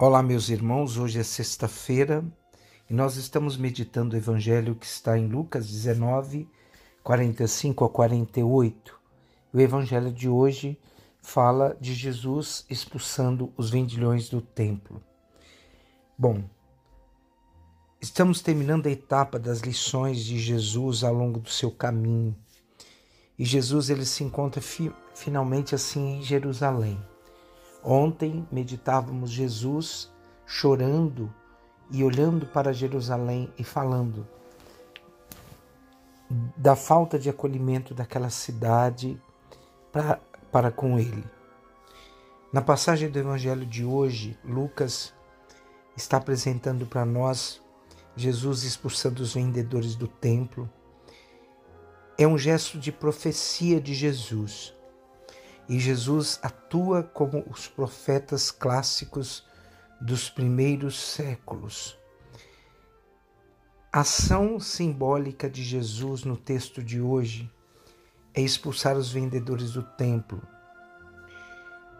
Olá, meus irmãos. Hoje é sexta-feira e nós estamos meditando o evangelho que está em Lucas 19, 45 a 48. O evangelho de hoje fala de Jesus expulsando os vendilhões do templo. Bom, estamos terminando a etapa das lições de Jesus ao longo do seu caminho. E Jesus ele se encontra fi finalmente assim em Jerusalém. Ontem meditávamos Jesus chorando e olhando para Jerusalém e falando da falta de acolhimento daquela cidade para, para com ele. Na passagem do Evangelho de hoje, Lucas está apresentando para nós Jesus expulsando os vendedores do templo. É um gesto de profecia de Jesus. E Jesus atua como os profetas clássicos dos primeiros séculos. A ação simbólica de Jesus no texto de hoje é expulsar os vendedores do templo.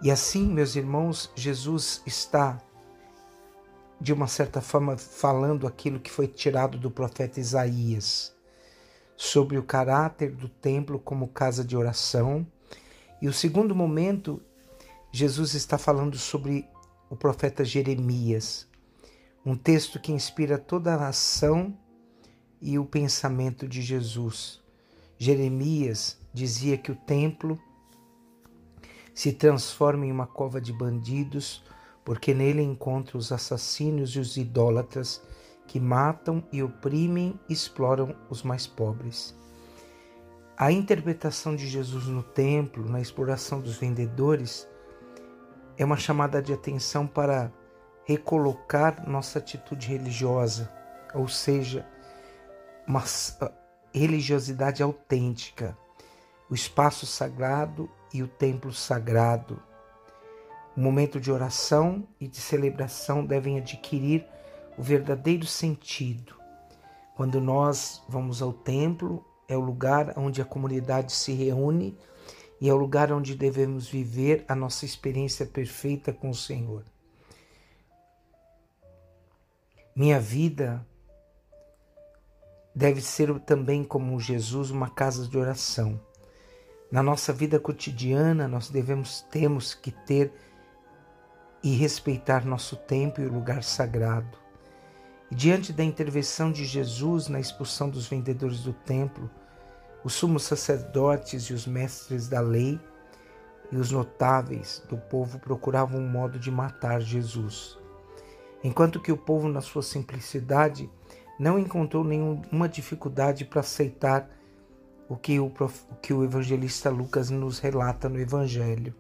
E assim, meus irmãos, Jesus está, de uma certa forma, falando aquilo que foi tirado do profeta Isaías, sobre o caráter do templo como casa de oração e o segundo momento, Jesus está falando sobre o profeta Jeremias, um texto que inspira toda a ação e o pensamento de Jesus. Jeremias dizia que o templo se transforma em uma cova de bandidos, porque nele encontra os assassinos e os idólatras que matam e oprimem e exploram os mais pobres. A interpretação de Jesus no templo, na exploração dos vendedores, é uma chamada de atenção para recolocar nossa atitude religiosa, ou seja, uma religiosidade autêntica, o espaço sagrado e o templo sagrado. O momento de oração e de celebração devem adquirir o verdadeiro sentido. Quando nós vamos ao templo, é o lugar onde a comunidade se reúne e é o lugar onde devemos viver a nossa experiência perfeita com o Senhor. Minha vida deve ser também como Jesus uma casa de oração. Na nossa vida cotidiana, nós devemos temos que ter e respeitar nosso tempo e o lugar sagrado. E diante da intervenção de Jesus na expulsão dos vendedores do templo, os sumos sacerdotes e os mestres da lei e os notáveis do povo procuravam um modo de matar Jesus. Enquanto que o povo, na sua simplicidade, não encontrou nenhuma dificuldade para aceitar o que o, o que o evangelista Lucas nos relata no Evangelho.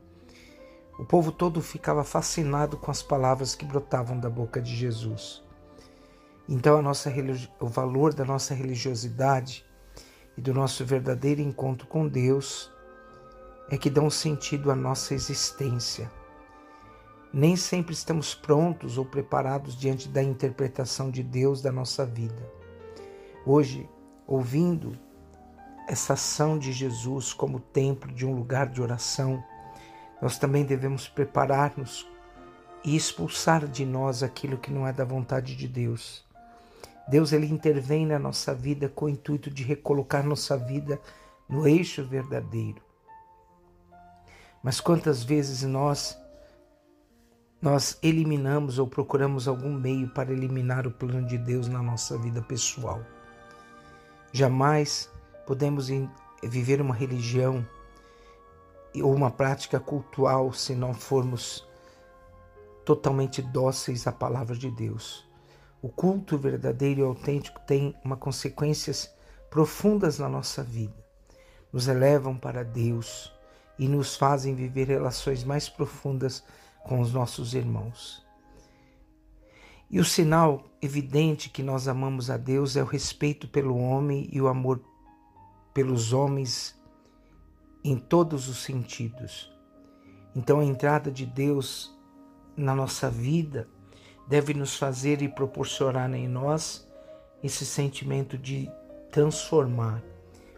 O povo todo ficava fascinado com as palavras que brotavam da boca de Jesus. Então, nossa, o valor da nossa religiosidade e do nosso verdadeiro encontro com Deus é que dão sentido à nossa existência. Nem sempre estamos prontos ou preparados diante da interpretação de Deus da nossa vida. Hoje, ouvindo essa ação de Jesus como templo de um lugar de oração, nós também devemos preparar-nos e expulsar de nós aquilo que não é da vontade de Deus. Deus ele intervém na nossa vida com o intuito de recolocar nossa vida no eixo verdadeiro. Mas quantas vezes nós nós eliminamos ou procuramos algum meio para eliminar o plano de Deus na nossa vida pessoal? Jamais podemos viver uma religião ou uma prática cultural se não formos totalmente dóceis à palavra de Deus. O culto verdadeiro e autêntico tem uma consequências profundas na nossa vida. Nos elevam para Deus e nos fazem viver relações mais profundas com os nossos irmãos. E o sinal evidente que nós amamos a Deus é o respeito pelo homem e o amor pelos homens em todos os sentidos. Então a entrada de Deus na nossa vida deve nos fazer e proporcionar em nós esse sentimento de transformar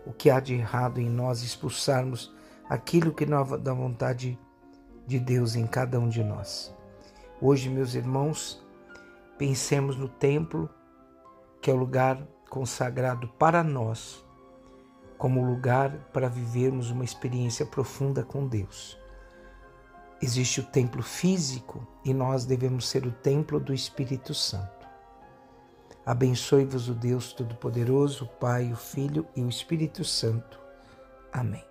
o que há de errado em nós, expulsarmos aquilo que não é da vontade de Deus em cada um de nós. Hoje, meus irmãos, pensemos no templo, que é o lugar consagrado para nós, como lugar para vivermos uma experiência profunda com Deus. Existe o templo físico e nós devemos ser o templo do Espírito Santo. Abençoe-vos o Deus Todo-Poderoso, o Pai, o Filho e o Espírito Santo. Amém.